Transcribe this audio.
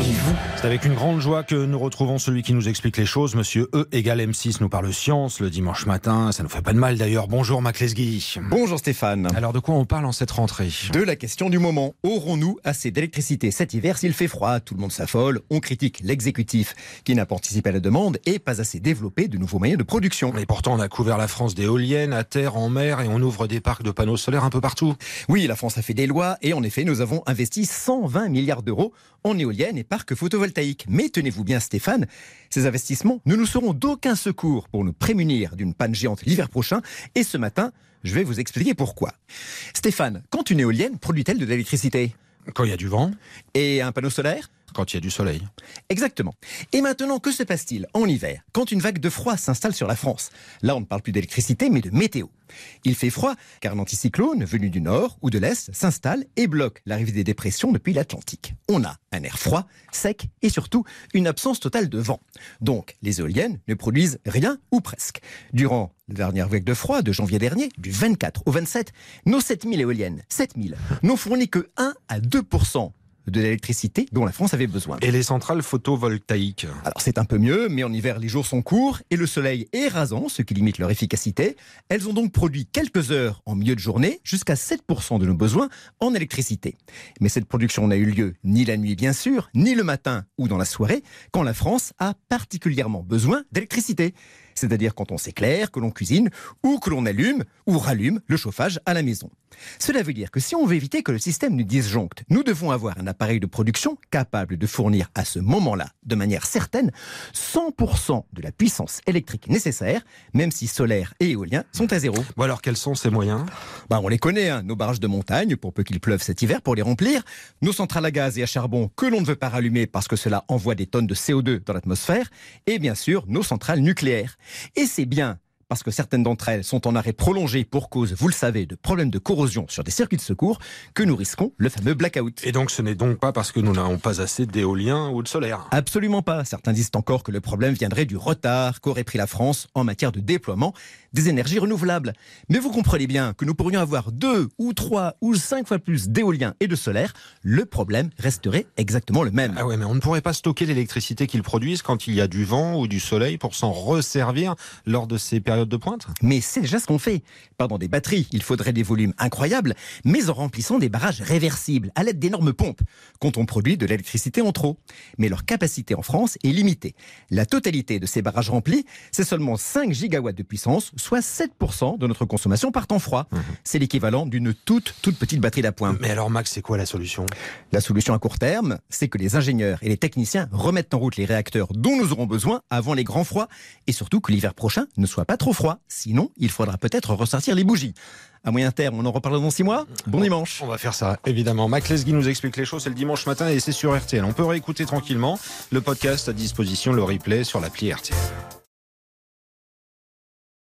et vous. C'est avec une grande joie que nous retrouvons celui qui nous explique les choses. Monsieur E égale M6 nous parle science le dimanche matin. Ça nous fait pas de mal d'ailleurs. Bonjour Mac Lesguy. Bonjour Stéphane. Alors de quoi on parle en cette rentrée De la question du moment. Aurons-nous assez d'électricité cet hiver s'il fait froid? Tout le monde s'affole. On critique l'exécutif qui n'a pas anticipé à la demande et pas assez développé de nouveaux moyens de production. Mais pourtant on a couvert la France d'éoliennes à terre, en mer et on ouvre des parcs de panneaux solaires un peu partout. Oui, la France a fait des lois et en effet nous avons investi 120 milliards d'euros en éoliennes et parcs photovoltaïques. Mais tenez-vous bien Stéphane, ces investissements ne nous seront d'aucun secours pour nous prémunir d'une panne géante l'hiver prochain. Et ce matin, je vais vous expliquer pourquoi. Stéphane, quand une éolienne produit-elle de l'électricité? Quand il y a du vent, Et un panneau solaire quand il y a du soleil. Exactement. Et maintenant, que se passe-t-il en hiver quand une vague de froid s'installe sur la France? Là, on ne parle plus d'électricité, mais de météo. Il fait froid car un anticyclone venu du nord ou de l'est s'installe et bloque l'arrivée des dépressions depuis l'Atlantique. On a un air froid, sec et surtout une absence totale de vent. Donc, les éoliennes ne produisent rien ou presque. Durant la dernière vague de froid de janvier dernier, du 24 au 27, nos 7000 éoliennes, 7000, n'ont fourni que 1 à 2% de l'électricité dont la France avait besoin. Et les centrales photovoltaïques Alors c'est un peu mieux, mais en hiver les jours sont courts et le soleil est rasant, ce qui limite leur efficacité. Elles ont donc produit quelques heures en milieu de journée, jusqu'à 7% de nos besoins en électricité. Mais cette production n'a eu lieu ni la nuit bien sûr, ni le matin ou dans la soirée, quand la France a particulièrement besoin d'électricité. C'est-à-dire quand on s'éclaire, que l'on cuisine ou que l'on allume ou rallume le chauffage à la maison. Cela veut dire que si on veut éviter que le système nous disjoncte, nous devons avoir un appareil de production capable de fournir à ce moment-là, de manière certaine, 100% de la puissance électrique nécessaire, même si solaire et éolien sont à zéro. Bon alors quels sont ces moyens? Bah, on les connaît, hein, nos barrages de montagne, pour peu qu'il pleuve cet hiver, pour les remplir, nos centrales à gaz et à charbon que l'on ne veut pas rallumer parce que cela envoie des tonnes de CO2 dans l'atmosphère, et bien sûr nos centrales nucléaires. Et c'est bien parce que certaines d'entre elles sont en arrêt prolongé pour cause, vous le savez, de problèmes de corrosion sur des circuits de secours, que nous risquons le fameux blackout. Et donc ce n'est donc pas parce que nous n'avons pas assez d'éolien ou de solaire Absolument pas. Certains disent encore que le problème viendrait du retard qu'aurait pris la France en matière de déploiement des énergies renouvelables. Mais vous comprenez bien que nous pourrions avoir deux ou trois ou cinq fois plus d'éolien et de solaire. Le problème resterait exactement le même. Ah ouais, mais on ne pourrait pas stocker l'électricité qu'ils produisent quand il y a du vent ou du soleil pour s'en resservir lors de ces périodes de pointe Mais c'est déjà ce qu'on fait. Pas dans des batteries, il faudrait des volumes incroyables, mais en remplissant des barrages réversibles à l'aide d'énormes pompes, quand on produit de l'électricité en trop. Mais leur capacité en France est limitée. La totalité de ces barrages remplis, c'est seulement 5 gigawatts de puissance, soit 7% de notre consommation par temps froid. C'est l'équivalent d'une toute, toute petite batterie d'appoint. Mais alors Max, c'est quoi la solution? La solution à court terme, c'est que les ingénieurs et les techniciens remettent en route les réacteurs dont nous aurons besoin avant les grands froids et surtout que l'hiver prochain ne soit pas trop froid. Sinon, il faudra peut-être ressortir les bougies. À moyen terme, on en reparle dans six mois. Bon dimanche. On va faire ça, évidemment. Mac Lesguy nous explique les choses, c'est le dimanche matin et c'est sur RTL. On peut réécouter tranquillement le podcast à disposition, le replay sur l'appli RTL.